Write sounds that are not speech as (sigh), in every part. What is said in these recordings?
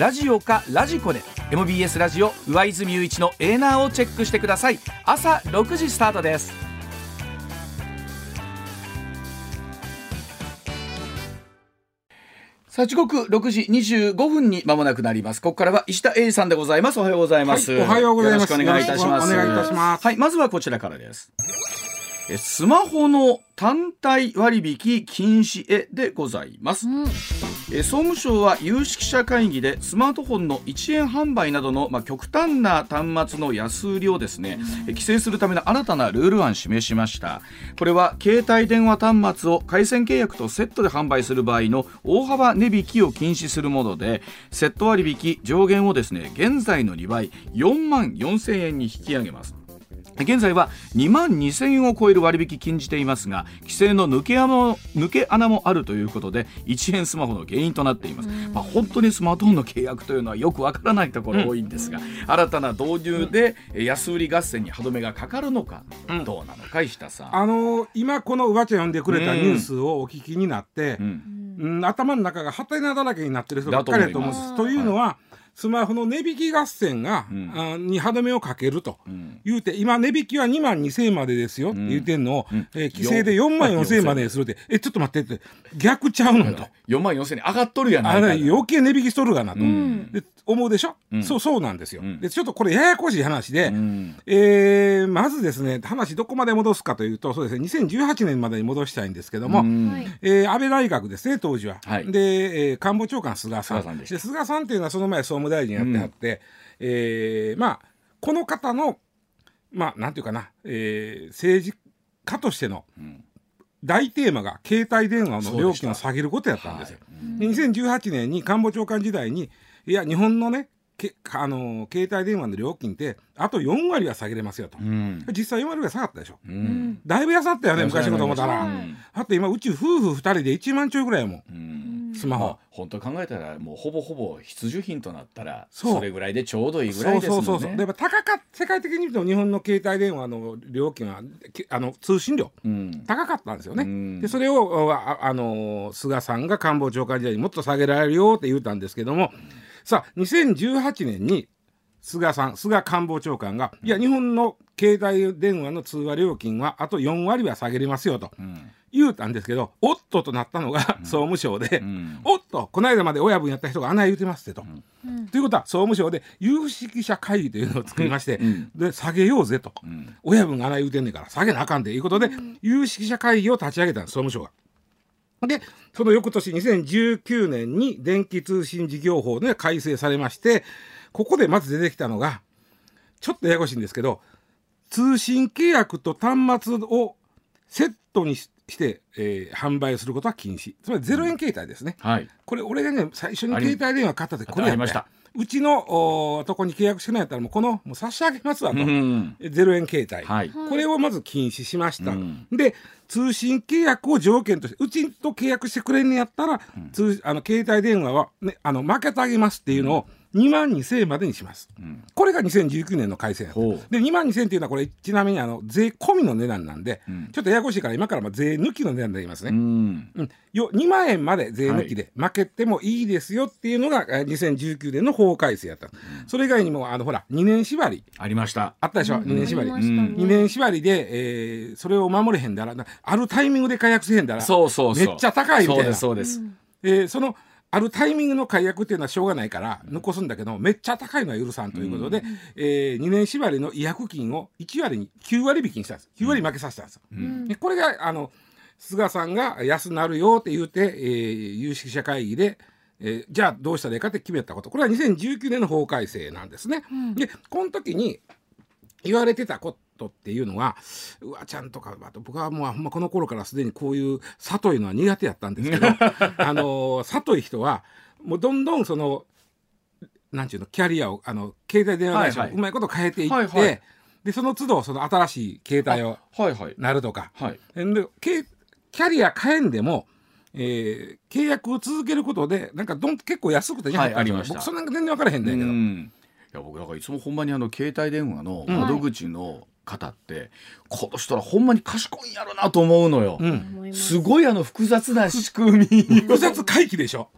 ラジオかラジコで MBS ラジオ上泉雄一のエーナーをチェックしてください。朝6時スタートです。さあ時刻6時25分に間もなくなります。ここからは石田英さんでございます。おはようございます、はいおはようございます。よろしくお願いいたします。お願いいたします。はいまずはこちらからです。えスマホの単体割引禁止へでございます、え総務省は有識者会議でスマートフォンの1円販売などの、まあ、極端な端末の安売りをですね、え規制するための新たなルール案示しました。これは携帯電話端末を回線契約とセットで販売する場合の大幅値引きを禁止するものでセット割引上限をですね現在の2倍4万4000円に引き上げます現在は2万2000円を超える割引禁じていますが規制の抜け穴も抜け穴もあるということで1円スマホの原因となっています、まあ、本当にスマートフォンの契約というのはよくわからないところ多いんですが、新たな導入でえ安売り合戦に歯止めがかかるのか、どうなのか石田さん。あのー今このうわちゃん読んでくれたニュースをお聞きになって、うん。うん。頭の中がハテナだらけになってる人ばっかりだと思うんです。だというのは、スマホの値引き合戦が、ん。あに歯止めをかけると、ん。言うて今値引きは2万2000円までですよって言うてんのを、ん。えー規制で4万4000円までにするって。えちょっと待ってって。逆ちゃうのと。4万4000円上がっとるやないあかれ余計値引きしとるがなと、思うでしょ、ん。そうそうなんですよ、ん。でちょっとこれややこしい話で、うん。えーまずですね話どこまで戻すかというとそうですね2018年までに戻したいんですけども、うん。えー安倍内閣ですね当時は、はい。で、えー官房長官菅さん。菅さんで菅さんっていうのはその前総務大臣やってはって、えーまあこの方のまあなんていうかな、えー政治家としてのん。大テーマが携帯電話の料金を下げることやったんですよ。はい。で2018年に官房長官時代にいや日本のねけあの携帯電話の料金ってあと4割は下げれますよと、うん。実際4割ぐらい下がったでしょ、うん。だいぶ安かったよね昔のこと思ったら、うん。あと今うち夫婦2人で1万ちょいぐらいやもん。うんスマホ。まあ、本当考えたらもうほぼほぼ必需品となったらそれぐらいでちょうどいいぐらそいうですもんね。そうそうそう高かっ世界的に見ると日本の携帯電話の料金はけあの通信料うん。高かったんですよね、うん。でそれをああの菅さんが官房長官時代にもっと下げられるよって言ったんですけどもさあ2018年に菅さん菅官房長官が、いや日本の携帯電話の通話料金はあと4割は下げれますよと。うん言うたんですけどおっととなったのが総務省で、ん。おっとこの間まで親分やった人があない言うてますってと。ということは総務省で有識者会議というのを作りまして、ん。で下げようぜと、ん。親分があない言うてんねんから下げなあかんでいうことで、有識者会議を立ち上げたんです総務省が。でその翌年2019年に電気通信事業法で改正されましてここでまず出てきたのがちょっとややこしいんですけど通信契約と端末をセットにしして、えー販売することは禁止。つまり0円携帯ですね、はい。これ俺がね最初に携帯電話買った時これやった。ありました。うちのおとこに契約してないやったらもうこのもう差し上げますわと、うん0円携帯、はい。これをまず禁止しました、うん。で通信契約を条件としてうちと契約してくれんのやったら、通あの携帯電話は、ね、あの負けてあげますっていうのを2万2000円までにします、ん。これが2019年の改正で2万2000円っていうのはこれちなみにあの税込みの値段なんで、ん。ちょっとややこしいから今からまあ税抜きの値段で言いますね、うん。うん、よ2万円まで税抜きで負けてもいいですよっていうのがえー2019年の法改正やった、それ以外にもあのほら2年縛り。ありました。あったでしょ、2年縛り、ね。2年縛りで、えーそれを守れへんだらなあるタイミングで解約せへんだらそうそうそう。めっちゃ高いみたいな。そうですそうです。えーそのあるタイミングの解約っていうのはしょうがないから残すんだけどめっちゃ高いのは許さんということで、え2年縛りの違約金を1割に9割引きにしたんです。9割負けさせたんです。よ。でこれがあの菅さんが安なるよって言うて、えー有識者会議で、えーじゃあどうしたらいいかって決めたこと。これは2019年の法改正なんですね。でこの時に言われてたことっていうのはうわちゃんとか僕はもうほんまこの頃からすでにこういう里いのは苦手やったんですけど (laughs) あの里い人はもうどんどんそのなんちゅうのキャリアをあの携帯電話会社をはいはい。うまいこと変えていって、はいはい。でその都度その新しい携帯をはいはい。なるとか。はい。でけキャリア変えんでも、えー契約を続けることでなんかどん結構安くてはいありました。僕そんなん全然分からへんねんけど、うん。いや僕だからいつもほんまにあの携帯電話の窓口の方って、この人らほんまに賢いんやろなと思うのよ、うん。すごいあの複雑な仕組み。複雑回帰でしょ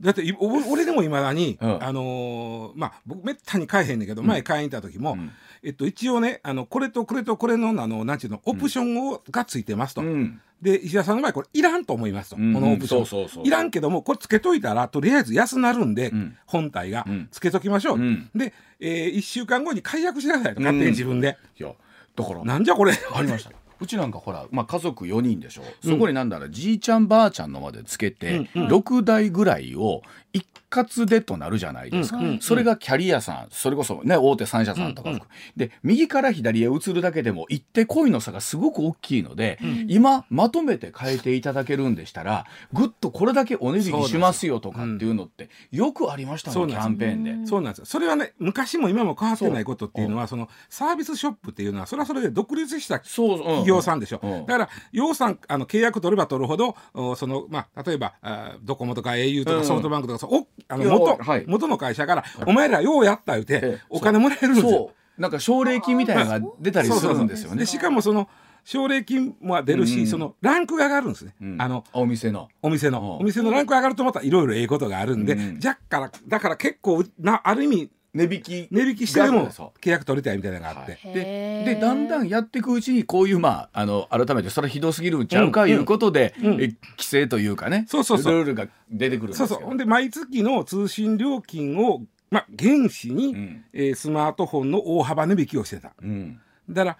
だって俺でもいまだに、うん。あのーまあ僕めったに買えへんねんけど、前買いに行った時も、うん。えっと、一応ねあのこれとこれとこれのあのなんちゅうのオプションを、がついてますと、うん。で石田さんの場合これいらんと思いますと、うん。このオプション、そうそうそういらんけどもこれつけといたらとりあえず安なるんで、うん。本体が、うん。つけときましょう、うん。で、え1週間後に解約してくださいと勝手に自分で、いやだからなんじゃこれ。ありましたうちなんかほら、まあ、家族4人でしょ。そこになんだらじいちゃんばあちゃんのまでつけて、6台ぐらいを一括でとなるじゃないですか、それがキャリアさんそれこそね大手3社さんとか、で右から左へ移るだけでも一手恋の差がすごく大きいので、今まとめて変えていただけるんでしたらぐっとこれだけお値引きしますよとかっていうのってよくありましたもんキャンペーンで。そうなんですよ。それはね昔も今も変わってないことっていうのはそのサービスショップっていうのはそれはそれで独立した企業さんでしょ、うん。だから洋さんあの契約取れば取るほどおその、まあ、例えばあドコモとか au とうん。かソフトバンクとか、そうおあの元,、はい。元の会社から、お前らようやった言うて、ええ。お金もらえるんですよ。なんか奨励金みたいなのが出たりするんですよね。で。しかもその奨励金も出るし、うん。そのランクが上がるんですね、うん。あのお店の。お店の、うん。お店のランク上がるとまたいろいろええことがあるんで、うん。じゃっからだから結構なある意味値引き値引きしてでもそ契約取りたいみたいなのがあって、はい。ででだんだんやっていくうちにこういうまああの改めてそれはひどすぎるんちゃうかうんいうことで、うん。え規制というかねそうそうそう。ルールが出てくるんですよそうそう。ほんで毎月の通信料金を、まあ、原資に、うん。えースマートフォンの大幅値引きをしてた。うん。だから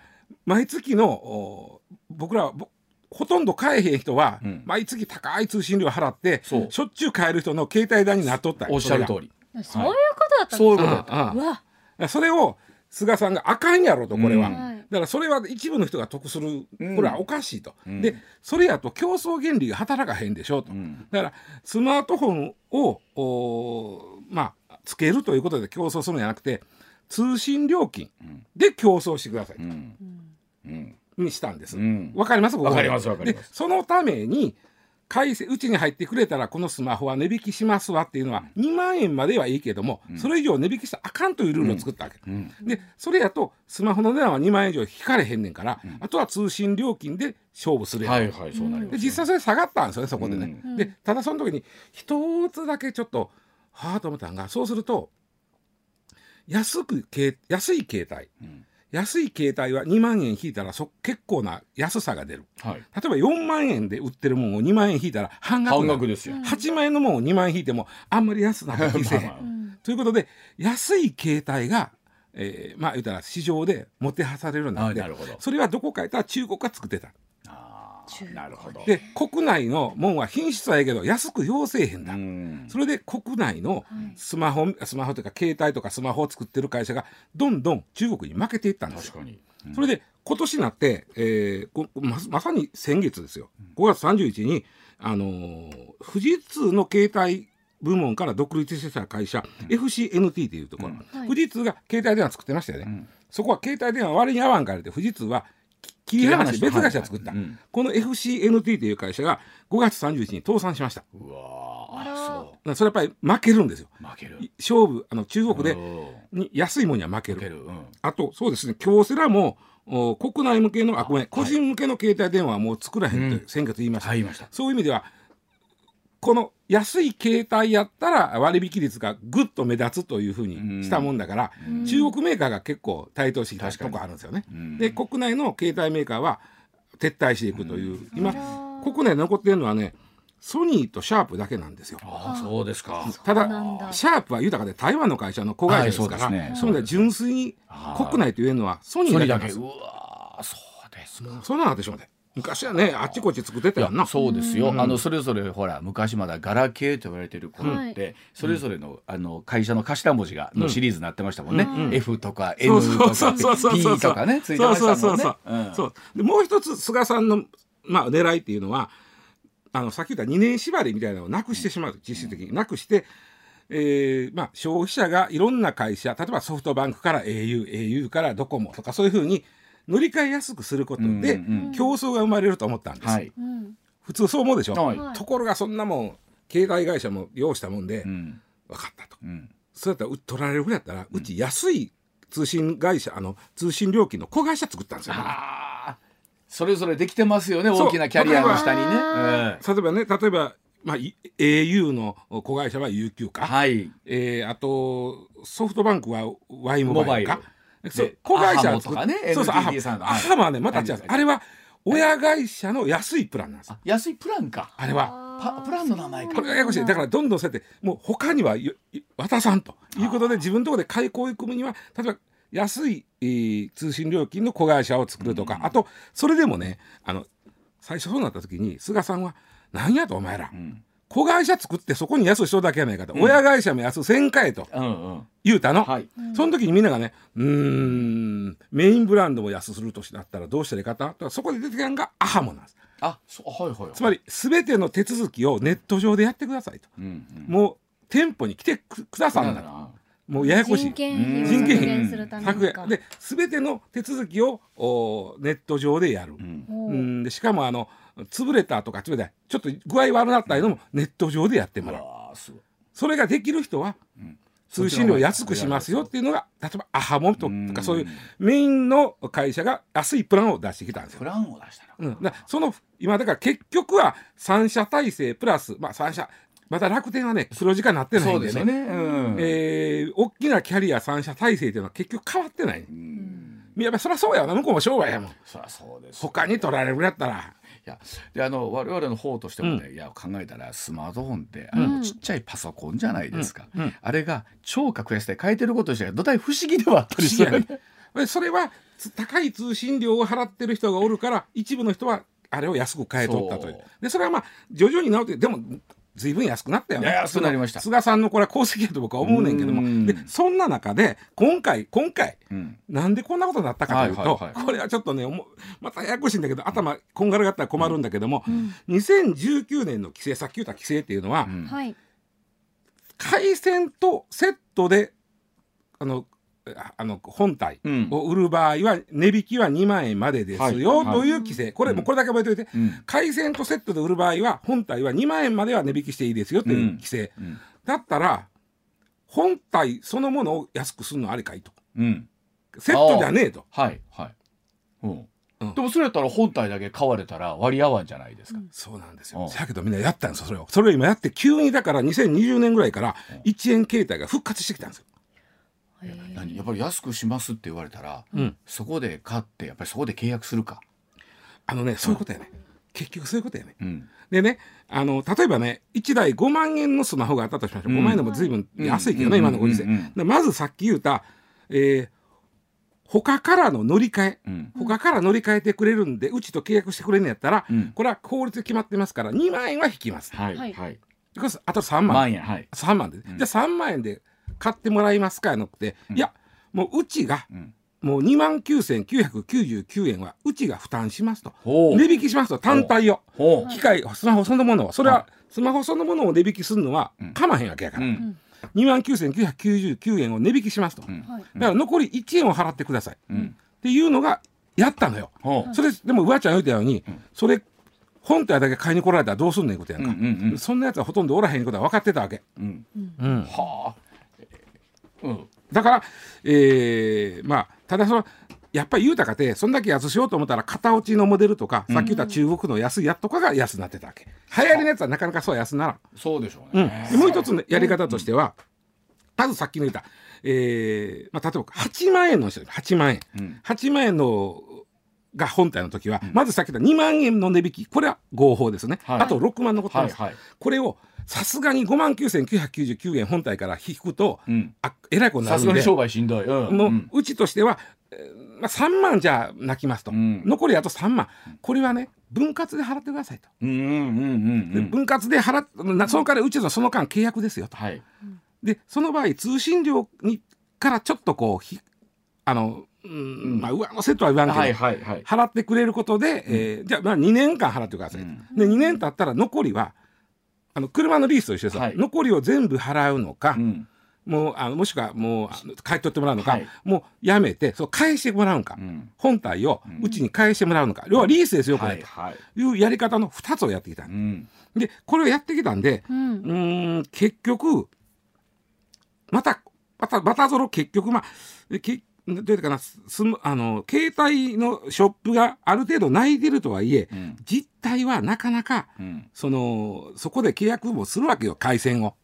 毎月のお僕らはぼほとんど買えへん人は、うん。毎月高い通信料払ってしょっちゅう買える人の携帯代になっとったおっしゃる通りりそういうことだったんそういうですことだったああうわ。あそれを菅さんがあかんやろとこれは、うん。はい。だからそれは一部の人が得するうんこれはおかしいと、うん。でそれやと競争原理が働かへんでしょと、うん。だからスマートフォンをおまあつけるということで競争するんじゃなくて通信料金ん。で競争してくださいうん。うん。にしたんです。わ、うん。かります？わかりますわかります。でそのために回線うちに入ってくれたらこのスマホは値引きしますわっていうのは2万円まではいいけども、それ以上値引きしたらあかんというルールを作ったわけ。うん。でそれやとスマホの値段は2万円以上引かれへんねんから、あとは通信料金で勝負するやん。はいはいそうなりますで実際それ下がったんですよねそこでね。うん。でただその時に一つだけちょっとはあと思ったのがそうすると安くけ安い携帯。うん安い携帯は2万円引いたらそ結構な安さが出る。はい。例えば4万円で売ってるもんを2万円引いたら半額半額ですよ。8万円のもんを2万円引いてもあんまり安な気せえへん。ということで安い携帯が、えーまあ言うたら市場でもてはされるようになってあなるほど。それはどこかやったら中国が作ってた。あなるほどで国内のもんは品質はいいけど安く要せえへんだ、うん。それで国内のはい。スマホスマホというか携帯とかスマホを作ってる会社がどんどん中国に負けていったんですよ。確かに。うん。それで今年になって、えーこままさに先月ですよ。5月31日に、あのー富士通の携帯部門から独立した会社、FCNT というところ、はい。富士通が携帯電話作ってましたよね、うん。そこは携帯電話割に合わんからで富士通はき切り離し別会社作った、はいうん。この FCNT という会社が5月31日に倒産しました。うわあら。ーそだからそれやっぱり負けるんですよ。う負ける。勝負あの中国でうんに安いものには負ける。負ける。うん。あとそうですね京セラもお国内向けのあごめん個人向けの携帯電話はもう作らへんうん。って先月言いました、はい言いました。そういう意味ではこの安い携帯やったら割引率がぐっと目立つというふうにしたもんだから、うん。中国メーカーが結構台頭してきたとこあるんですよね。うん。で国内の携帯メーカーは撤退していくという、今あら国内で残ってるのはねソニーとシャープだけなんですよ。ああそうですか。ただシャープは豊かで台湾の会社の子会社ですから、はいそうですね。純粋に国内というのはソニソーだけなんです。ニーだけ。うわーそうですか。そんなのあってしまって昔はねあっちこっち作ってたな。そうですよ、うん。あのそれぞれほら昔まだガラケーと言われてる頃って、はい。それぞれのあの会社の頭文字がのシリーズになってましたもんね、うん。F とか N とか P とかねついてましたもんね。そうそうそうう。ん。そう。でもう一つ菅さんの、まあ、狙いっていうのはあのさっき言った2年縛りみたいなのをなくしてしまう実質的に。なくしてえーまあ、消費者がいろんな会社例えばソフトバンクから au au からドコモとかそういうふうに乗り換えやすくすることで、競争が生まれると思ったんです、はい。うん普通そう思うでしょ、はい。はい。ところがそんなもん携帯会社も用意したもんで、うん。分かったと。うん。そうやったらう取られるぐらいやったら、うち安い通信会社あの通信料金の子会社作ったんですよ、ああ、それぞれできてますよね。大きなキャリアの下にね。例えばね例えば、まあ、い au の子会社は UQ えか、はい。えーあとソフトバンクは Y モバイルか。モバイルそうで子会社とかねそうそう NTT さんアハマはねまた違う。はいあれは親会社の安いプランなんです。あ安いプランか。あれは。パプランの名前か。これがややこしい。だからどんどんそうやってもう他には渡さんということで自分のところで買い込み込むには例えば安い、えー通信料金の子会社を作るとか、あとそれでもねあの最初そうなった時に菅さんは「何やとお前ら、うん子会社作ってそこに安い人だけやないかと、親会社も安せんかえとうんうん。言うたの、はい。その時にみんながねうーんメインブランドも安するとしだったらどうしたらいいかと。そこで出てきたのがアハモなんです。あ、そうはいはい。つまり全ての手続きをネット上でやってくださいと。うんうん。もう店舗に来てくくださんなら。もうややこしい。人件費を人件費。削減するため削にか。減で全ての手続きをおネット上でやる、うん。うん。でしかもあの潰れたとか潰れたちょっと具合悪なったいうのもネット上でやってもうらう。それができる人はうん通信料安くしますよっていうのが例えばアハモとうんかそういうメインの会社が安いプランを出してきたんですよプ。ランを出したの。うん、だその今だから結局は三社体制プラスまあ三社また楽天はね黒字化になってないんですね。でよね。うん。えー大きなキャリア三社体制っていうのは結局変わってない。うんやっぱりそりゃそうやわな向こうも商売やもん。そりゃそうです。他に取られるやったら。いやであの我々の方としてもね、いや考えたらスマートフォンってあの、うんちっちゃいパソコンじゃないですか、うん。うん。あれが超格安で変えてること自体が土台不思議ではあったりする。よね。で (laughs) それはつ高い通信料を払ってる人がおるから一部の人はあれを安く買えとったという。でそれはまあ徐々に直ってでも随分安くなったよね。安くなりました菅さんのこれは功績やと僕は思うねんけども。うん。でそんな中で今回今回うん。なんでこんなことになったかというと、はいはいはいこれはちょっとねおもまたややこしいんだけど頭こんがらがったら困るんだけども、うん。2019年の規制さっき言った規制っていうのは、うん。はい。回線とセットであのああの本体うん。を売る場合は値引きは2万円までですよ、はい。という規制。これうん。もうこれだけ覚えておいて、うん。回線とセットで売る場合は本体は2万円までは値引きしていいですよという規制、うん。だったら本体そのものを安くするのありかいと。うん。セットじゃねえと。はいはい、うん。うん。でもそれやったら本体だけ買われたら割り合わんじゃないですか、そうなんですうん。よだけどみんなやったんですよそれを。それを今やって急にだから2020年ぐらいから1円携帯が復活してきたんですよ、何やっぱり安くしますって言われたら、うん。そこで買ってやっぱりそこで契約するか、あのねそういうことやね。結局そういうことやね。うん。でねあの例えばね1台5万円のスマホがあったとしましょう、うん。5万円でも随分安いけどね、うん。今のご時世、うん。うん。うん。でまずさっき言うた、えー他からの乗り換え。うん。他から乗り換えてくれるんでうちと契約してくれるんやったら、うん。これは法律で決まってますから2万円は引きます。はい。ははいあと3万。万円はい、3万で、ん。じゃあ3万円で買ってもらいますかやなくて、うん。いやもううちがうん、もう2万9999円はうちが負担しますと。値引きしますと単体を。ほ機械スマホそのものをそれははスマホそのものを値引きするのはうん。かまへんわけやう、から、うん。2万9999円を値引きしますと、うん。はい。だから残り1円を払ってください。っうん、ていうのがやったのよ。それでもうわちゃん言うたように、うん。それ本体だけ買いに来られたらどうすんねんことやんか、うんうんうん。そんなやつはほとんどおらへんことは分かってたわけ、うん、うん、はあ、うん、だから、えーまあただそのやっぱり言うたかてそんだけ安しようと思ったら型落ちのモデルとか、うん。さっき言った中国の安いやつとかが安になってたわけ流行りのやつはなかなかそう安ならん。そうでしょううん。ね、、でもう一つのやり方としては、まずさっきの言った、えーまあ、例えば8万円の人8万円。うん。8万円のが本体の時は、まずさっき言った2万円の値引き。これは合法ですね、はい。あと6万残ってます、はいはい、これをさすがに5万9999円本体から引くと、うん、あえらいことになるんで。さすがに商売しんどい、うん、もう、ちとしては、えーまあ、3万じゃあ泣きますと、うん。残りあと3万。これはね分割で払ってくださいと、うんうんうんうん。分割で払っなその代わりうちのその間契約ですよと。はい。でその場合通信料にからちょっとこうひあの、うんまあ、上のセットは言わんけど、はいはいはい。払ってくれることで、えーじゃあまあ2年間払ってくださいと、うん。で2年経ったら残りはあの車のリースと一緒ですよ、はい。残りを全部払うのか、うん。もうあのもしくはもうあの買い取ってもらうのか、はい。もうやめてそう返してもらうのか、うん。本体をうちに返してもらうのか、要はリースですよこれ、はいはい。というやり方の2つをやってきた、うん。でこれをやってきたんでうん。うーん結局またまたまたぞろ結局まあえけどうかなすすむあの携帯のショップがある程度泣いてるとはいえ、うん。実態はなかなかうん。そのそこで契約もするわけよ回線を。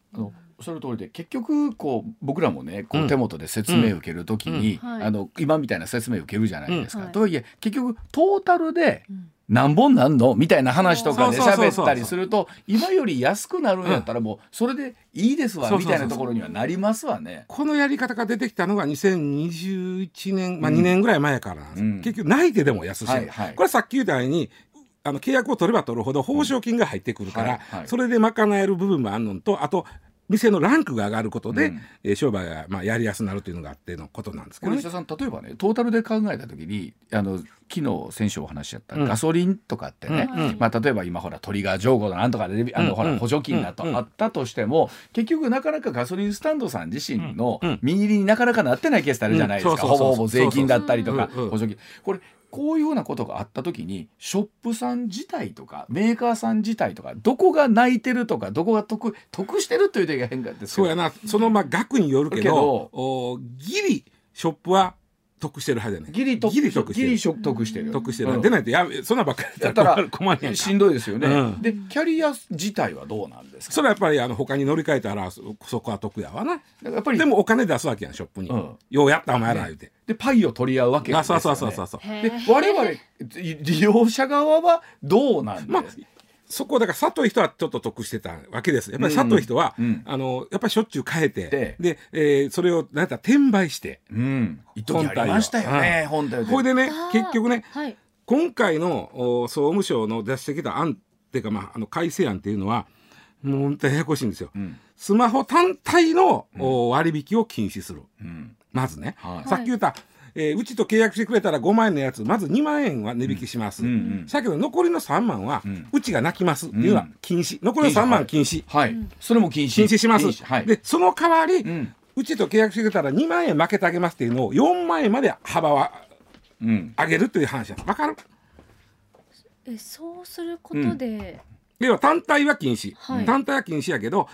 その通りで結局こう僕らもねこううん。手元で説明を受けるときに、うん。はい。あの今みたいな説明を受けるじゃないですか。うん。はい。とはいえ結局トータルでうん何本なんの？みたいな話とかで喋ったりすると今より安くなるんやったらもうそれでいいですわみたいなところにはなりますわね。このやり方が出てきたのが2021年、まあ、うん。2年ぐらい前からうん。結局泣いてでも安しはいはい。これさっき言ったようにあの契約を取れば取るほど報奨金が入ってくるから、それで賄える部分もあるのとあと店のランクが上がることで、うん。えー商売がまあやりやすくなるというのがあってのことなんですけどね。これさん例えばねトータルで考えた時にあの昨日先週お話しやったうん。ガソリンとかってね、うんうん。まあ、例えば今ほらトリガー条項だなんとかであの、ほら補助金だとうんあったとしても、結局なかなかガソリンスタンドさん自身の身入りになかなかなってないケースってあるじゃないですか、ほぼほぼ税金だったりとか補助金。これこういうふうなことがあった時にショップさん自体とかメーカーさん自体とかどこが泣いてるとかどこが得得してるというと変化ですそうやな。そのまあ額によるけどけどおギリショップは得してるはずやねギリ得ギリ得してる。ギリ得してる。得してる、うん。でないとやそんなばっかりややったら困るやんかしんどいですよね、うん。でキャリア自体はどうなんですか？それはやっぱりあの他に乗り換えたらそそこは得やわな。やっぱりでもお金出すわけやんショップに、うん。ようやったお前ら言うて、でパイを取り合うわけですよ、あそうね、そうそうそうそう。で我々利用者側はどうなんですか、まあそこだから佐藤人はちょっと得してたわけです。やっぱり佐藤人は、うん。うんあのやっぱりしょっちゅう変えてでで、えーそれをなんやったら転売して。うん。一時ありましたよね本体これでね結局ねはい。今回のお総務省の出してきた案っていうか、まあ、あの改正案っていうのはもう本当にややこしいんですよ。うん。スマホ単体の、お割引を禁止する。うん。まずね、はい。さっき言った、えーうちと契約してくれたら5万円のやつまず2万円は値引きします、うんうん。だけど残りの3万は、ううんちが泣きます。っていうのは禁止。残りの3万禁止、はい、それも禁止。禁止します、はい。でその代わり、ううんちと契約してくれたら2万円負けてあげますっていうのを4万円まで幅はうん。上げるという話わかる？えそうすることで、要は単体は禁止、はい。単体は禁止やけど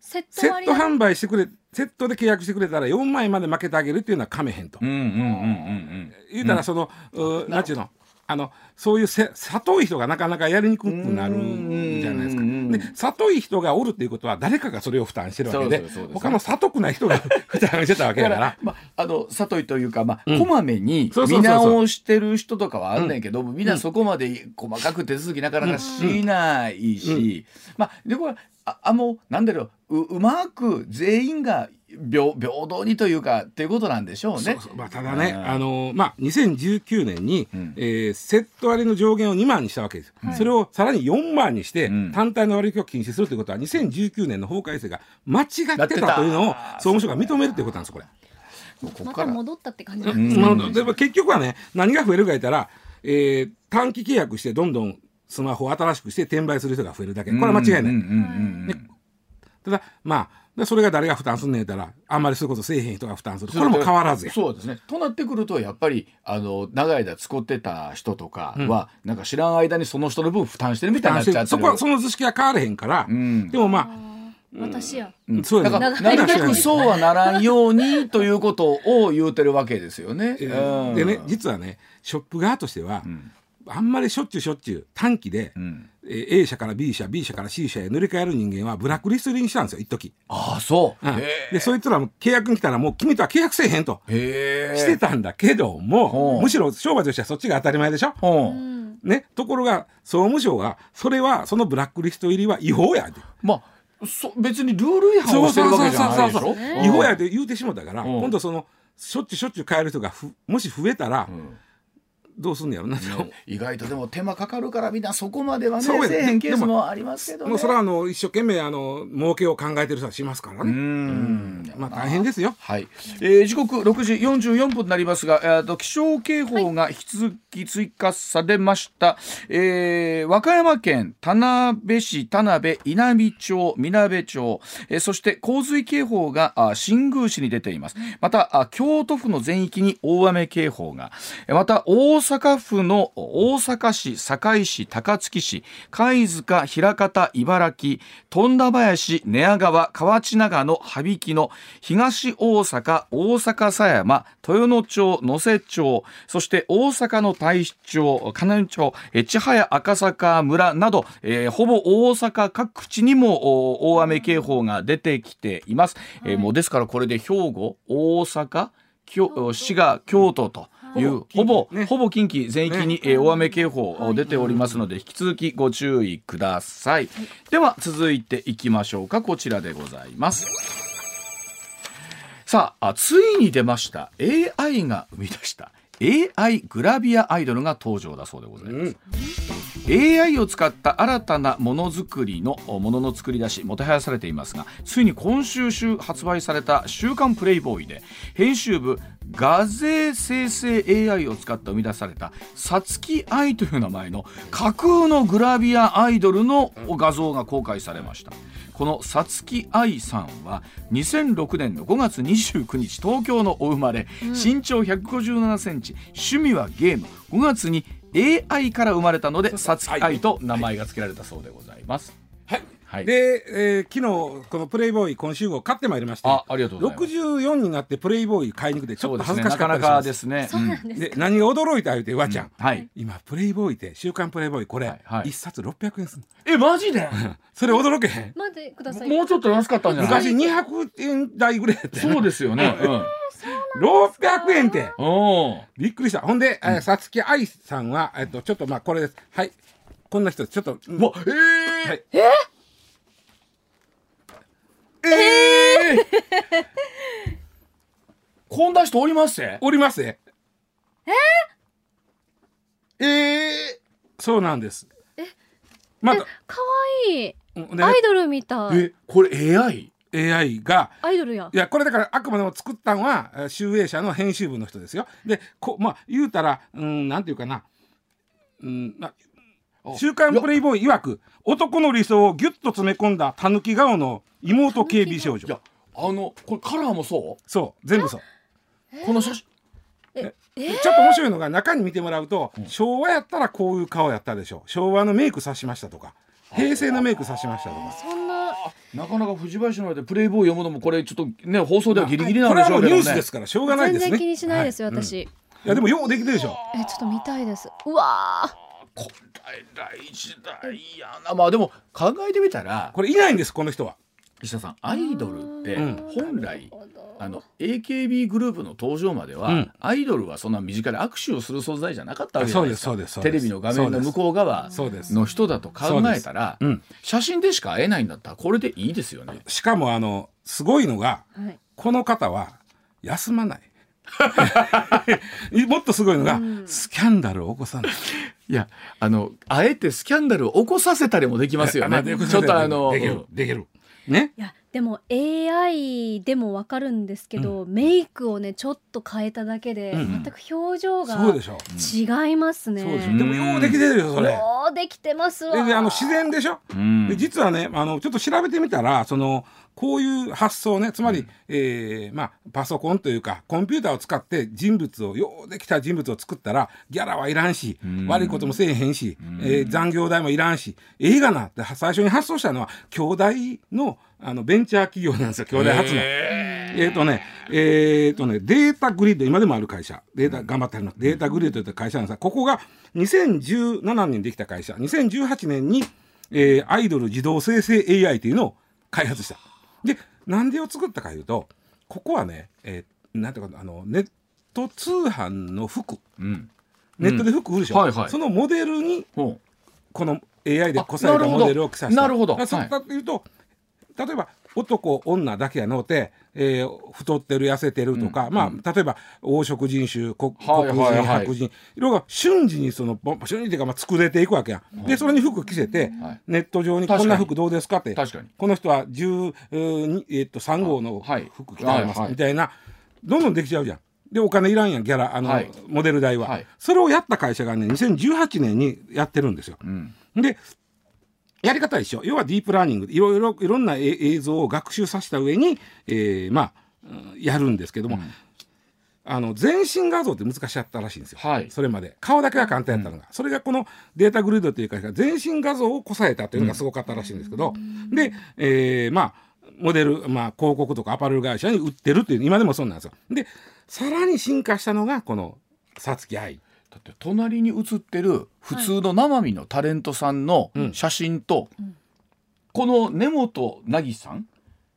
セット販売してくれセットで契約してくれたら4万円まで負けてあげるっていうのはかめへんと、言うたらその、うなんちゅうの？あのそういうせ里い人がなかなかやりにくくなるじゃないですか。うんで里い人がおるっていうことは誰かがそれを負担してるわけでです他の里くない人が (laughs) 負担してたわけだから。ら。まあ、あの里井というか、まあうん。こまめに見直してる人とかはあんねんけど、みんなそこまで細かく手続きなかなかしないし、まあでこれああもうなんだろうううまく全員が平平等にというかっていうことなんでしょうね。そうそう。まあ、ただね、うん。あのまあ、2019年に、うん。えーセット割の上限を2万にしたわけです、はい。それをさらに4万にして、うん。単体の割引を禁止するということは2019年の法改正が間違ってたたというのを総務省が認めるということなんですこれ。ここから。た戻ったって感じなうんんですね、まあでも結局はね何が増えるか言ったら、えー短期契約してどんどんスマホを新しくして転売する人が増えるだけ。これは間違いない。うんうんうんうんただまあでそれが誰が負担すんねんたらあんまりそういうことせえへん人が負担する。これも変わらずや。そうですね。となってくるとやっぱりあの長い間使ってた人とかは、なんか知らん間にその人の分負担してるみたいになっちゃってる。そこはその図式は変われへんから、うん。でもまあ私や、うんそうだからなるべくそうはならんようにということを言うてるわけですよね。でね実はねショップ側としては、ん。あんまりしょっちゅうしょっちゅう短期で、うんえー A 社から B 社 B 社から C 社へ塗り替える人間はブラックリスト入りにしたんですよ一時、ああそう。うんへでそいつらも契約に来たらもう君とは契約せえへんとえ。へえ。してたんだけども、むしろ商売としてはそっちが当たり前でしょ。う。うんんね、ところが総務省がそれはそのブラックリスト入りは違法やでまあそ別にルール違反をしてるわけじゃないでしょ。そうそうそうそう違法やで言うてしもたから、うん今度そのしょっちゅうしょっちゅう変える人がふもし増えたら、どうすんのやろな。と、意外とでも手間かかるからみんなそこまではねせえへんケースもありますけどね。もうそれはあの一生懸命あの儲けを考えてる人はしますからうね、ん。まあ大変ですよ。はい、えー時刻6時44分になりますが、えー、と気象警報が引き続き追加されました、えー和歌山県田辺市田辺稲美町みなべ町、えーそして洪水警報があ新宮市に出ています。またあ京都府の全域に大雨警報が。えーまた大阪府の大阪市堺市高槻市貝塚枚方茨城富田林寝屋川河内長野羽曳野東大阪大阪狭山豊野町能勢町そして大阪の太子町金井町千早赤坂村など、えーほぼ大阪各地にも大雨警報が出てきています、えーもうですからこれで兵庫大阪滋賀京都というほぼね。ほぼ近畿全域に、えー大雨警報出ておりますので、引き続きご注意ください、では続いていきましょうか。こちらでございます。さああついに出ました。AI が生み出した。AI グラビアアイドルが登場だそうでございます、AI を使った新たなものづくりのものの作り出しもてはやされていますがついに今週週発売された「週刊プレイボーイ」で編集部画像生成 AI を使って生み出されたさつき愛という名前の架空のグラビアアイドルの画像が公開されました。このさつき愛さんは2006年の5月29日東京のお生まれ、身長157センチ趣味はゲーム。5月に AI から生まれたのでさつき愛と名前が付けられたそうでございます。はい、はい。で、えー昨日このプレイボーイ今週号買ってまいりましてあありがとうございます。64になってプレイボーイ買いに行くてちょっと恥ずかしなかなかったですね。そうなんですで何が驚いた言うてわちゃん、はい。今プレイボーイって週刊プレイボーイこれ、はいはい。一冊600円すんえマジで？(laughs) それ驚けへん。待ってください。もうちょっと安かったんじゃない？昔200円台ぐらいやったよそうですよね。うん。600円って。びっくりした。ほんでえーさつき愛さんは、えっと、ちょっとまあこれです。はい。こんな人です。ちょっとうわえー。はい。えー。(laughs) こんな人おります？ぜおります。ねええそうなんです。また可愛い。うんでアイドルみたい。えこれ AI? AI がアイドルや。いやこれだからあくまでも作ったのはえー集英社の編集部の人ですよ。でこまあ言うたらうんなんていうかな、うんまあ週刊プレイボーイ曰く男の理想をギュッと詰め込んだたぬき顔の妹警備少女。いやあのこれカラーもそそう全部そう。うこの写真。えでちょっと面白いのが中に見てもらうと、昭和やったらこういう顔やったでしょ。昭和のメイクさしましたとか平成のメイクさしましたとか。そんななかなか藤林の前でプレイボーイ読むのもこれちょっとね放送ではギリギリなんでしょうけどね。ースですからしょうがないですね全然気にしないです。よ、はい私いやでもようできてるでしょ。えちょっと見たいです。うわー。これ大時代やな。まあでも考えてみたら。これいないんですこの人は石田さんアイドルってうん。本来あの AKB グループの登場までは、うん。アイドルはそんな身近で握手をする存在じゃなかったわけじゃないですか。そうですそうですテレビの画面の向こう側の人だと考えたら、うん。写真でしか会えないんだったらこれでいいですよね。しかもあのすごいのがはい。この方は休まない。(laughs) もっとすごいのが、スキャンダルを起こさない。いやあのあえてスキャンダルを起こさせたりもできますよね。(laughs) ちょっとあのできるできるね。いやでも AI でもわかるんですけど、メイクをねちょっと変えただけで、うん全く表情が違いますね。そうでもようできてるよそれ。ようできてますわ。でであの自然でしょ。うん。で実はねあのちょっと調べてみたらそのこういう発想ねつまり、えーまあ、パソコンというかコンピューターを使って人物をようできた人物を作ったらギャラはいらんし、ん。悪いこともせえへんし、えー残業代もいらんし映画なって最初に発想したのは兄弟のあのベンチャー企業なんですよ兄弟初の。えっ、とね、えっ、とね、データグリッド、今でもある会社、データ頑張ってあります。データグリッドという会社なんですが、ここが2017年にできた会社、2018年に、えーアイドル自動生成 AI というのを開発した。で、なんでを作ったかというと、ここはね、えーなんていうか、あの、ネット通販の服、うん。ネットで服売るでしょ、はいはい。そのモデルに、ほこの AI であこされたモデルを記載した。なるほど。だからはい。そうだというと、例えば男女だけやのうて、えー、太ってる痩せてるとか、まあ例えば黄色人種黒黒人、はいはいはい。白人いろいろ瞬時にそのぼ瞬時っていうかまあ作れていくわけや、ん、でそれに服着せて、はい。ネット上にこんな服どうですかって。確かに。この人は10、えーえーっと3号のはい。服着てあります、はいはい。みたいな。どんどんできちゃうじゃん。でお金いらんやんギャラあの、はい。モデル代は、はい。それをやった会社がね2018年にやってるんですよ。うん。でやり方は一緒。要はディープラーニング。でいろいろいろんなえ映像を学習させた上に、えーまあうんやるんですけども、あの全身画像って難しかったらしいんですよ、はい。それまで。顔だけは簡単やったのが、それがこのデータグリッドというか全身画像をこさえたというのがすごかったらしいんですけど、で、えーまあモデル、まあ、広告とかアパレル会社に売ってるっていう今でもそうなんですよ。でさらに進化したのがこのさつき愛だって隣に写ってる普通の生身のタレントさんの写真と、この根本凪さん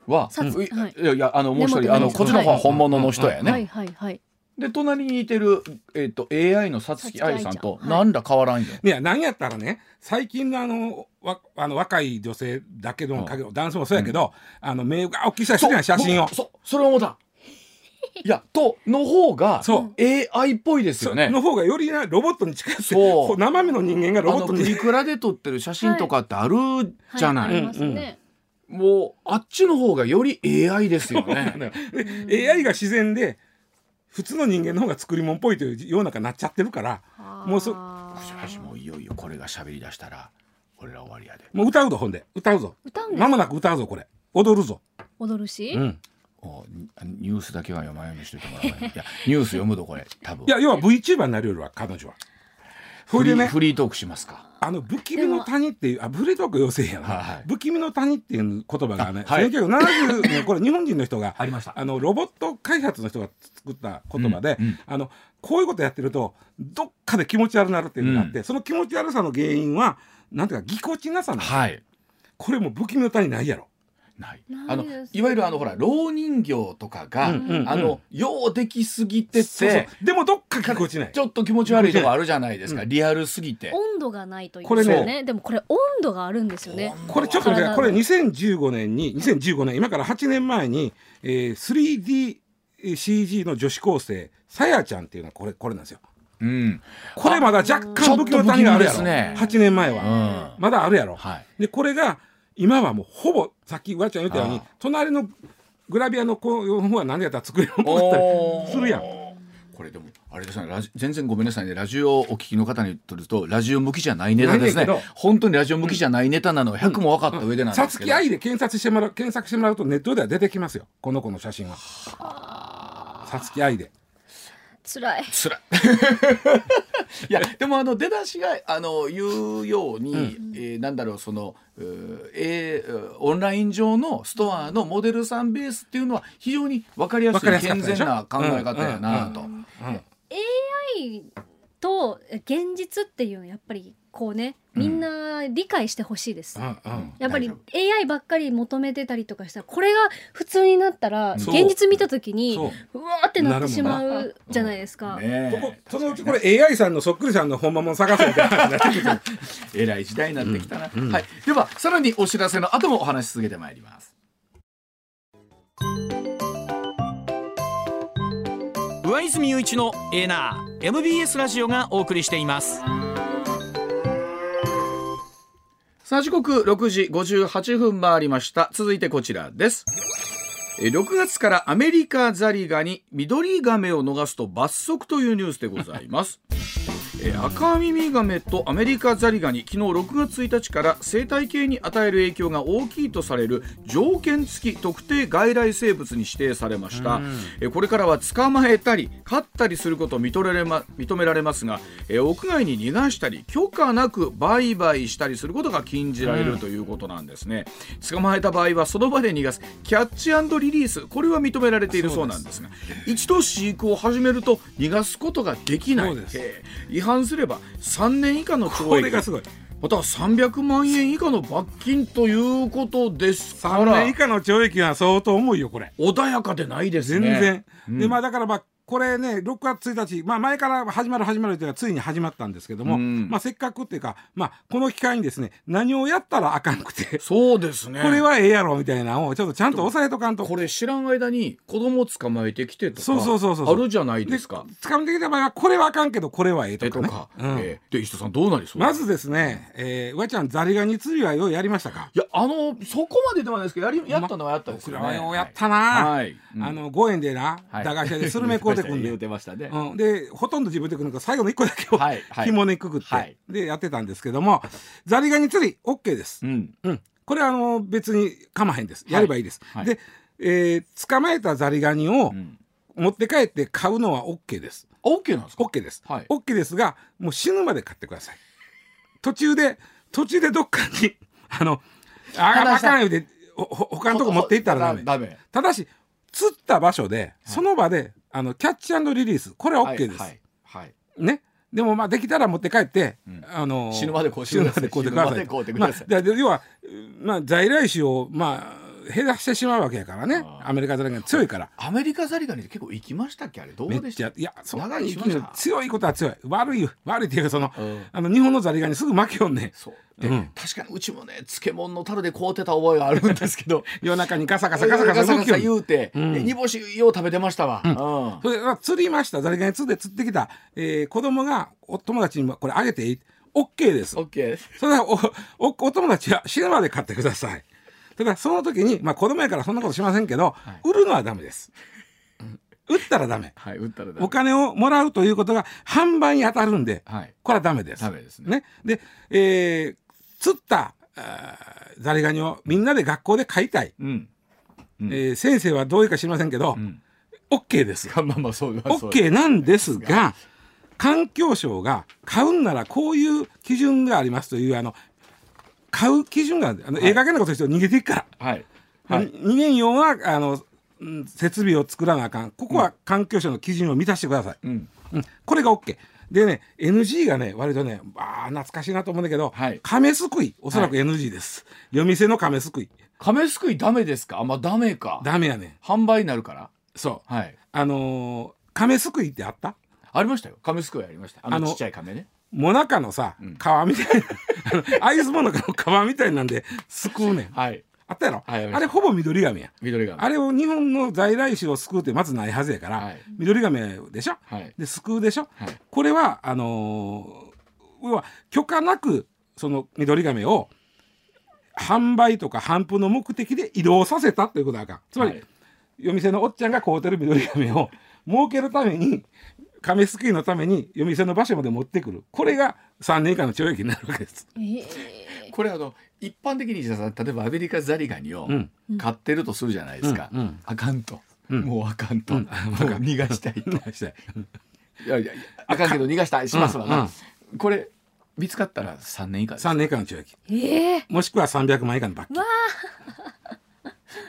は、さついやい。やあのもう一人あのこっちの方は本物の人やね、はい。はい。はい。で隣にいてる、えっと AI のさつき愛さんとさつき愛ちゃん。はい。なんだ変わらんよ、いや何やったらね最近のあのわあの若い女性だけども男性もそうやけど、あの目が大きい人して写真を。そそそれ思ったいやとの方がそう。AI っぽいですよね。の方がよりなロボットに近い。そう。生身の人間があロボットに。のプリクラで撮ってる写真とかってあるじゃない、はいありますね。もうあっちの方がより AI ですよね。(laughs) で AI が自然で普通の人間の方が作り物っぽいという世の中になっちゃってるからもうそあーしかしもういよいよこれが喋り出したら俺ら終わりやで。もう歌うぞほんで。歌うぞ。歌うまもなく歌うぞこれ。踊るぞ、踊るし、うん、おニニュースだけは読まないようにしてもらわない。いやニュース読むとこれ多分。いや要は VTuber になるよりは彼女は。そフリーれでねフリートークしますか。あの不気味の谷っていうあブレトーク要請やな、はいはい。不気味の谷っていう言葉がね、あはい。1970年これ日本人の人が (laughs) ありました。あのロボット開発の人が作った言葉で、うんうん。あのこういうことやってるとどっかで気持ち悪くなるっていうのがあって、その気持ち悪さの原因はなんていうかぎこちなさなの、はい。これも不気味の谷ないやろない。あのいわゆるあのほら老人形とかが、うんうんうん。あのようできすぎててそうそう。でもどっかぎこちない。ちょっと気持ち悪いとこあるじゃないですか、うリアルすぎて。温度がないというこれね。ねでもこれ温度があるんですよね。これちょっとこれ2015年に2015年今から8年前に、えー、3DCG の女子高生さやちゃんっていうのはこれこれなんですよ。うん。これまだ若干不気味の谷があるやろ、ね8年前うは、ん。まだあるやろ、はい。でこれが今はもうほぼさっきわちゃん言ったように隣のグラビアの子の方は何やったら作れるのったりするやん。これでもあれですねラジ全然ごめんなさいね。ラジオをお聞きの方にとるとラジオ向きじゃないネタですね。本当にラジオ向きじゃないネタなのは100も分かった上でなんさつですけど、き愛で検索してもらう検索してもらうとネットでは出てきますよ。この子の写真は。さつき愛で辛い。つらい。(laughs) いやでもあの出だしがあの言うように、えーなんだろうその、えーオンライン上のストアのモデルさんベースっていうのは非常に分かりやすい健全な考え方やなと。うん AI と現実っていうのはやっぱりこうねみんな理解してほしいです、うんうん。やっぱり大 AI ばっかり求めてたりとかしたらこれが普通になったら現実見た時にそう。うわーってなってしまうじゃないですか。ねそこそのうちこれ AI さんのそっくりさんの本物を探そうみたいな話になってくるええらい時代になってきたな、うん。うんはい、ではさらにお知らせの後もお話し続けてまいります。上泉雄一のエナー MBS ラジオがお送りしていますさあ時刻6時58分回りました。続いてこちらです。6月からアメリカザリガニ緑ガメを逃すと罰則というニュースでございます。えー赤耳ガメとアメリカザリガニ昨日6月1日から生態系に与える影響が大きいとされる条件付き特定外来生物に指定されました。えーこれからは捕まえたり飼ったりすることを認められ,、ま、認められますが、えー屋外に逃がしたり許可なく売買したりすることが禁じられるということなんですね、捕まえた場合はその場で逃がす。キャッチリリース。これは認められているそうなんですが一度飼育を始めると逃がすことができない。違反すれば3年以下の懲役これがすごい。または300万円以下の罰金ということですか3ら年以下の懲役は相当重いよこれ。穏やかでないです全ね然、うん。でまあだからまあこれね6月1日、まあ、前から始まる始まるというかついに始まったんですけども、うん。まあ、せっかくっていうか、まあ、この機会にですね何をやったらあかんくてそうですね。これはええやろみたいなのをちょっとちゃんと押さえとかんと。これ知らん間に子供捕まえてきてとかそうそうそうそうあるじゃないですか。掴んできた場合はこれはあかんけどこれはええとかね。えとか、うん。えーで石田さんどうなりそう？まずですね、えー、うわちゃんザリガニ釣りはようやりましたか？いやあのそこまでではないですけどやりやったのはやったんですよね。僕らはようやったな、はい、うん。あの5円でな、はい駄菓子屋でスルメ買うてくんね言うんてましたね。うん、でほとんど自分でくるのが最後の1個だけを、はいはい。紐にくくって、はい。でやってたんですけどもザリガニ釣り OK です、うん。うん、これはあの別に構わへんです。やればいいです、はい。で、えー捕まえたザリガニをうん。持って帰って買うのは OK です。あ OK なんですか？OK です、はい。OK ですがもう死ぬまで買ってください。途中で途中でどっかに (laughs) あのああかんほほ他のとこ持っていったらダメ。ダメ。ただし釣った場所でその場で、あのキャッチリリース。これは OK です、はいはい。ね。でもまあできたら持って帰って、ん。あの死ぬまでこうしてください。死ぬまでこうてください。まあ、で要はまあ在来種をまあ減らしてしまうわけやからね。アメリカザリガニ強いから。アメリカザリガニって結構行きましたっけ？あれどうでした？いやそ長い強いことは強い。悪い悪いっていうかその,、うん。あの日本のザリガニすぐ負けよんねん。そう。で、うん。確かにうちもね漬物の樽で買うてた覚えがあるんですけど。夜中にガサガサガサガサ動きよん言うて、う煮干しよう食べてましたわ、うん。それは釣りましたザリガニ釣って釣ってきた、えー子供がお友達にもこれあげていい？OK です。オッケーそれはおおお友達は死ぬまで買ってください。ただその時に、まあ子供やからそんなことしませんけど、売るのはダメです。売ったらダメ。はい打ったらダメお金をもらうということが販売に当たるんで、はいこれはダメです。ダメですねで、えー釣ったザリガニをみんなで学校で飼いたい。うんうんえー先生はどういうか知りませんけど、ん OK です。(laughs) まあまあそうそう OK なんですが環境省が買うんならこういう基準がありますというあの買う基準がある。あの、ええ加減なことして逃げていくから、はい。はい。逃げんようはあのうん設備を作らなあかん。ここは環境省の基準を満たしてください、うん。うん。これが OK でね NG がね割とねあー懐かしいなと思うんだけど、はい。亀すくい。おそらく NG です、夜店の亀すくい。亀すくいダメですか？あまあダメか。ダメやね販売になるから。そう。はい。あのー亀すくいってあった？ありましたよ。亀すくいありました。あのあのちっちゃい亀ねもなかのさ、皮みたいな。(laughs) アイスもなかの皮みたいなんですくうねん。はい。あったやろ、はいあれほぼ緑亀や。緑亀あれを日本の在来種を救うってまずないはずやから、はい。緑亀でしょ、はい。で救うでしょ、はい。これはあのー要は許可なくその緑亀を販売とか販布の目的で移動させたということだからつまり、はい。夜店のおっちゃんが買うてる緑亀を儲けるために亀すくいのために夜店の場所まで持ってくる。これが3年以下の懲役になるわけです。えー。これあの一般的に例えばアメリカザリガニをうん。買ってるとするじゃないですか、うんうん。あかんと、うん。もうあかんと、うん。もう逃がしたいと。(laughs) いいやい。やいやあかんけど逃がしたいしますわな、うんこれ見つかったら3年以下です。3年以下の懲役。えー。もしくは300万以下の罰金。わ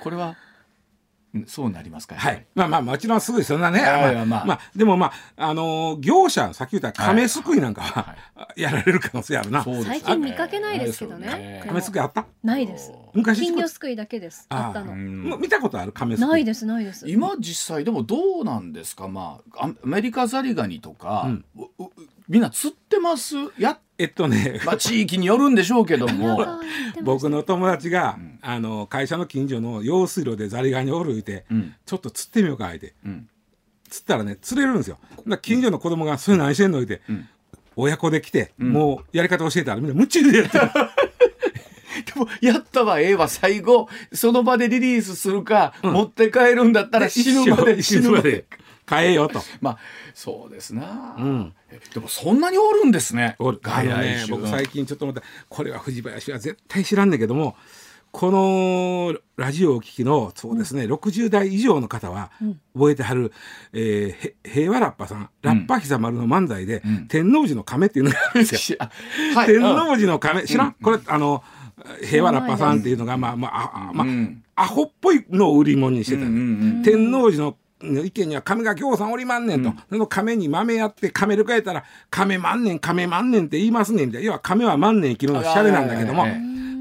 これはうんそうなりますか。はい、まあまあもちろんすぐそんなね、まあまあ。まあでもまああのー業者さっき言った亀すくいなんかは、やられる可能性あるな。そうです最近見かけないですけどね。亀すくいあった？ないです。昔金魚すくいだけです。あったあのうん見たことある亀すくい？ないですないです。今実際でもどうなんですか？まあアアメリカザリガニとか、みんな釣ってます？やえっとね、まあ地域によるんでしょうけども。(laughs) 僕の友達が、あの会社の近所の用水路でザリガニおる言うて、うん。ちょっと釣ってみようか言うて、うん。釣ったらね釣れるんですよ。近所の子供がそれ何してんの？言うて、ん。親子で来て、ん。もうやり方教えたらみんな夢中でやってる。(laughs) でもやったはええわ。最後その場でリリースするか、持って帰るんだったら死ぬまで死ぬまで買えよと。(laughs) まあそうですな、うん。えでもそんなにおるんですね。おる。あのね僕最近ちょっと思った。これは藤林は絶対知らんねんけどもこのラジオをお聞きのそうですね、60代以上の方は覚えてはる、えーへ平和ラッパさんラッパひさまるの漫才で、ん。天王寺の亀っていうのがあるんですよ。(laughs) はい。天うん。王寺の亀。知らん、これあの平和ラッパさんっていうのがまあまあああまあ、うん。アホっぽいのを売り物にしてたの、うんうんうん。天王寺の意見には亀がぎょうさんおりまんねんと、その亀に豆やって亀るかえたら亀万年亀万年って言いますねんみたいな。要は亀は万年生きるのシャレなんだけども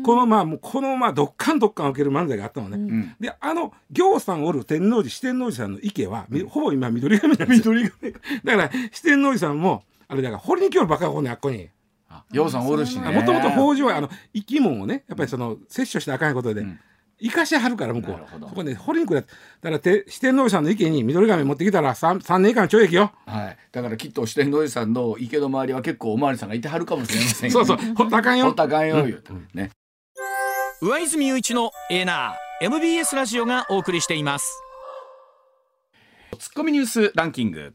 このまあもうこのまあどっかんどっかん受ける漫才があったのね、うん。であの行さんおる天王寺四天王寺さんの池は、みほぼ今緑髪なんですよ。緑髪だから四天王寺さんもあれだから掘りに来よるバカホねあっこに。あようさんおるしね。もともと北条はあの生き物をねやっぱりその摂取してあかんことで、うん生かしはるから向こうそこね掘りに来るやつ。だからて四天王寺さんの池に緑髪持ってきたら 3, 三年以下の懲役よ。はい、だからきっと四天王寺さんの池の周りは結構おまわりさんがいてはるかもしれませんそうそう。掘ったかんよ。お互いを言うと、ね。上泉雄一のエナー。MBS ラジオがお送りしています。ツッコミニュースランキング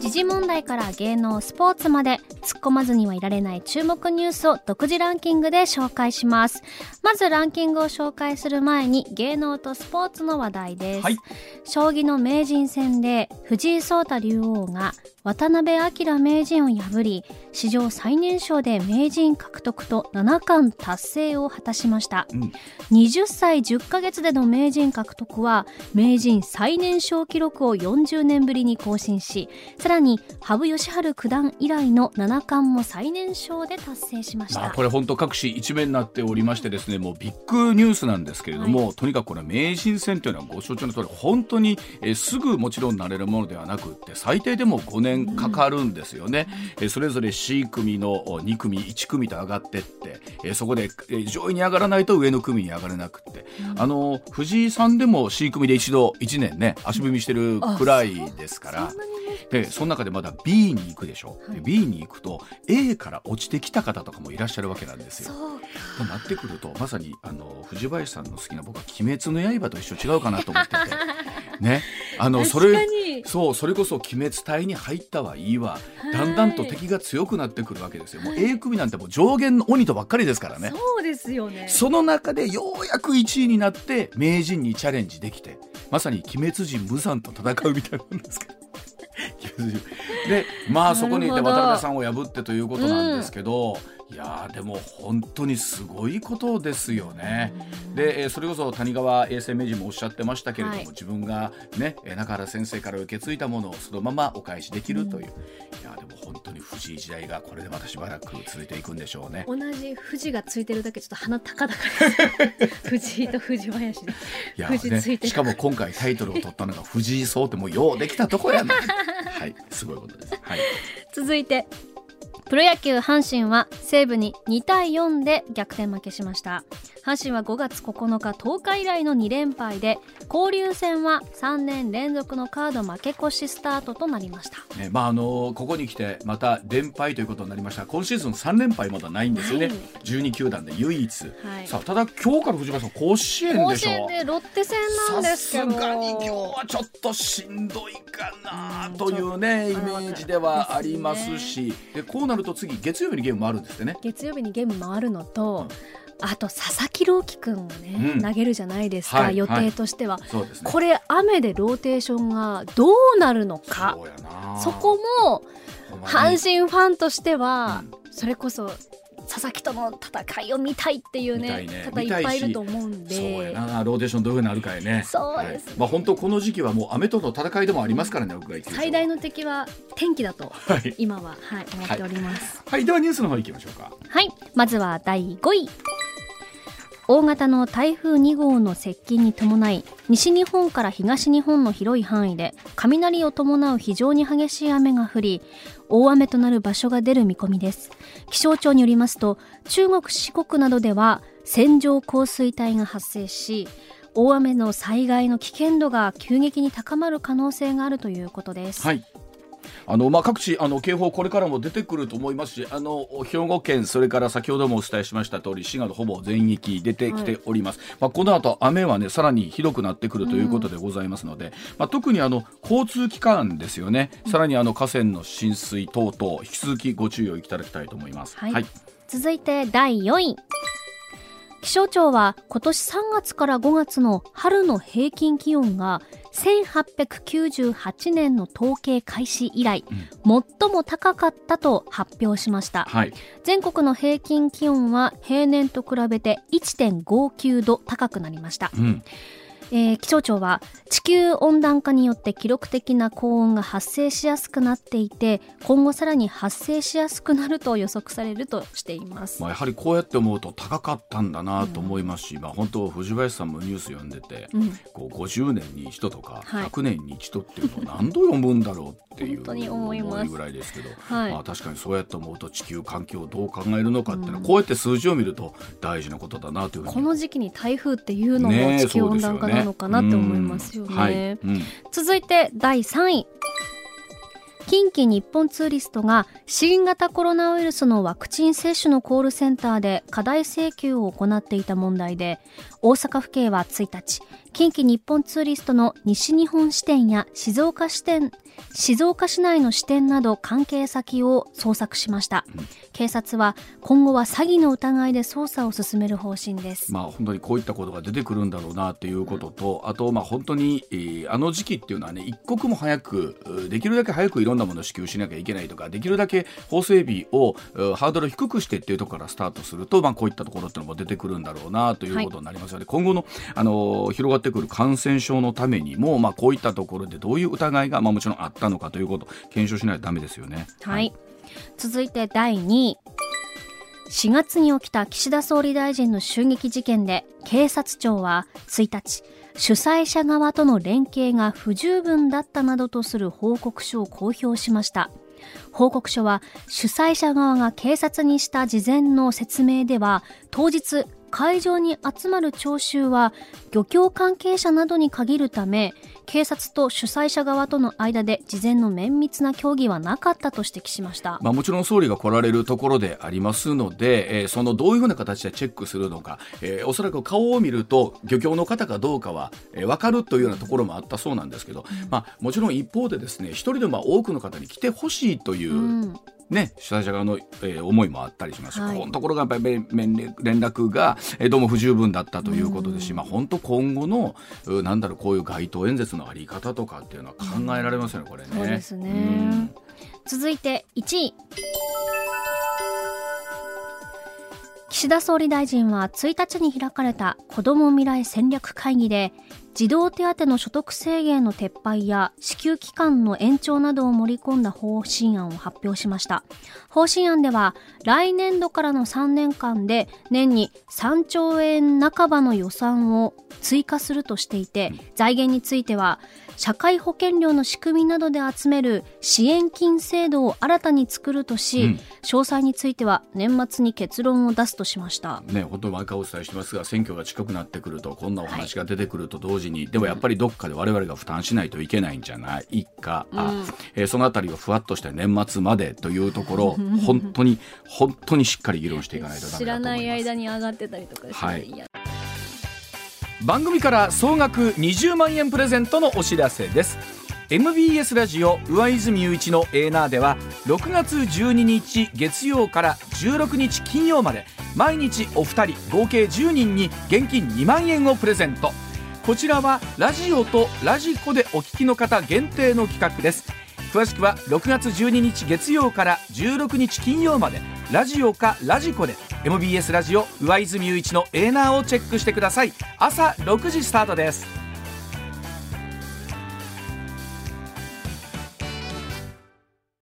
時事問題から芸能スポーツまで突っ込まずにはいられない注目ニュースを独自ランキングで紹介します。まずランキングを紹介する前に芸能とスポーツの話題です、はい。将棋の名人戦で藤井聡太竜王が渡辺明名人を破り史上最年少で名人獲得と七冠達成を果たしました、うん。20歳10ヶ月での名人獲得は名人最年少記録を40年ぶりに更新しさらに羽生善治九段以来の七冠も最年少で達成しました、まあ、これ本当各紙一面になっておりましてですねもうビッグニュースなんですけれども、とにかくこれ名人戦というのはご承知の通り本当に、えーすぐもちろんなれるものではなくって最低でも5年かかるんですよね、えーそれぞれ C 組のお2組1組と上がってって、えーそこで、えー上位に上がらないと上の組に上がれなくって、あの藤井さんでも C 組で一度1年ね足踏みしてるくらいですから。でその中でまだ B に行くでしょ、はい。で B に行くと A から落ちてきた方とかもいらっしゃるわけなんですよ。となってくるとまさにあの藤林さんの好きな僕は「鬼滅の刃」と一緒違うかなと思ってて。(laughs) ね。あのそれに。そうそれこそ鬼滅隊に入ったは。いい。わだんだんと敵が強くなってくるわけですよ。もう A 組なんてもう上限の鬼とばっかりですからね。そうですよね。その中でようやく1位になって名人にチャレンジできてまさに鬼滅人無惨と戦うみたいなんですけど。(laughs) でまあそこにいて渡辺さんを破ってということなんですけど、いやーでも本当にすごいことですよね。で、えーそれこそ谷川永世名人もおっしゃってましたけれども、はい。自分がねえー中原先生から受け継いだものをそのままお返しできるという、いやーでも本当に藤井時代がこれでまたしばらく続いていくんでしょうね。同じ富士がついてるだけちょっと鼻高々です藤井と藤林で。いやね、しかも今回タイトルを取ったのが藤井聡ってもうようできたとこやな。はいすごいことです。はい。続いてプロ野球阪神は西武に2対4で逆転負けしました。阪神は5月9日10日以来の2連敗で交流戦は3年連続のカード負け越しスタートとなりました。ねまああのここに来てまた連敗ということになりました。今シーズン3連敗まだないんですよね。ない。12球団で唯一、はい。さあただ今日から藤原さん甲子園甲でしょ。子園でロッテ戦なんさですけどすがに今日はちょっとしんどいかなというねイメージではありますし。でこうなると次月曜日にゲームもあるんですってね。月曜日にゲーム回るのと、あと佐々木朗希君がね、うん。投げるじゃないですか、はい予定としては、そうですね。これ雨でローテーションがどうなるのか。そこも阪神ファンとしては、それこそ佐々木との戦いを見たいっていうねね。方いっぱいいると思うんそうやでな。ローテーションどういうふうになるかやね。そうですね。はい。まあ本当この時期はもう雨との戦いでもありますからね屋外球場最大の敵は天気だとはい、今は、はい、思っております。はい、ではニュースの方行きましょうか。はい、まずは第5位。大型の台風2号の接近に伴い西日本から東日本の広い範囲で雷を伴う非常に激しい雨が降り大雨となる場所が出る見込みです。気象庁によりますと中国四国などでは線状降水帯が発生し大雨の災害の危険度が急激に高まる可能性があるということです、はい。あのまあ、各地あの警報これからも出てくると思いますしあの兵庫県それから先ほどもお伝えしました通り滋賀のほぼ全域出てきております、まあ、この後雨はねさらにひどくなってくるということでございますので、まあ、特にあの交通機関ですよね。さらにあの河川の浸水等々引き続きご注意をいただきたいと思います。はい。続いて第4位。気象庁は今年3月から5月の春の平均気温が1898年の統計開始以来、最も高かったと発表しました。はい。全国の平均気温は平年と比べて1.59度高くなりました。うんえー気象庁は地球温暖化によって記録的な高温が発生しやすくなっていて今後さらに発生しやすくなると予測されるとしています、まあ、やはりこうやって思うと高かったんだなと思いますし、まあ、本当藤林さんもニュース読んでて、うん。こう50年に一度とかはい。100年に一度っていうのを何度読むんだろうっていう本当に思いぐらいですけど、はい。まあ、確かにそうやって思うと地球環境をどう考えるのかっていうのは、こうやって数字を見ると大事なことだなというふうにこの時期に台風っていうのも地球温暖化なのかなって思いますよね。うん。はい。うん。続いて第3位。近畿日本ツーリストが新型コロナウイルスのワクチン接種のコールセンターで過大請求を行っていた問題で大阪府警は1日近畿日本ツーリストの西日本支店や静岡支店静岡市内の支店など関係先を捜索しました、警察は今後は詐欺の疑いで捜査を進める方針です、まあ、本当にこういったことが出てくるんだろうなということと、あとまあ本当に、えーあの時期っていうのはね一刻も早くできるだけ早くいろんなものを支給しなきゃいけないとかできるだけ法整備をハードルを低くしてっていうところからスタートすると、まあ、こういったところっていうのも出てくるんだろうなということになりますので、今後の、あの広がってくる感染症のためにも、まあ、こういったところでどういう疑いが、まあ、もちろんあったのかということ検証しないとダメですよね。はい、続いて第2位。4月に起きた岸田総理大臣の襲撃事件で警察庁は1日主催者側との連携が不十分だったなどとする報告書を公表しました。報告書は主催者側が警察にした事前の説明では当日会場に集まる聴衆は漁協関係者などに限るため警察と主催者側との間で事前の綿密な協議はなかったと指摘しました、まあ、もちろん総理が来られるところでありますので、えーそのどういうふうな形でチェックするのか、えーおそらく顔を見ると漁協の方かどうかは、えー分かるというようなところもあったそうなんですけど、まあ、もちろん一方でですね一人でも多くの方に来てほしいという、うんね、主催者側の、えー思いもあったりします。し、はい。このところがやっぱり連絡が、えーどうも不十分だったということですし、まあ、本当今後のうなんだろうこういう街頭演説のあり方とかっていうのは考えられますよね、これね。そうですね。うん。続いて1位。岸田総理大臣は1日に開かれた子ども未来戦略会議で児童手当の所得制限の撤廃や支給期間の延長などを盛り込んだ方針案を発表しました。方針案では来年度からの3年間で年に3兆円半ばの予算を追加するとしていて財源については社会保険料の仕組みなどで集める支援金制度を新たに作るとし、うん。詳細については年末に結論を出すとしました。ね、本当に毎回お伝えしてますが選挙が近くなってくるとこんなお話が出てくると同時に、でもやっぱりどっかで我々が負担しないといけないんじゃないか、あえーそのあたりをふわっとして年末までというところを本当に本当にしっかり議論していかないとダメだと思います。に上がってたりとかしてはい。や。番組から総額20万円プレゼントのお知らせです。MBS ラジオ上泉雄一のエーナーでは6月12日月曜から16日金曜まで毎日お二人合計10人に現金2万円をプレゼントこちらはラジオとラジコでお聞きの方限定の企画です。詳しくは6月12日月曜から16日金曜までラジオかラジコで MBS ラジオ上泉雄一のエーナーをチェックしてください。朝6時スタートです。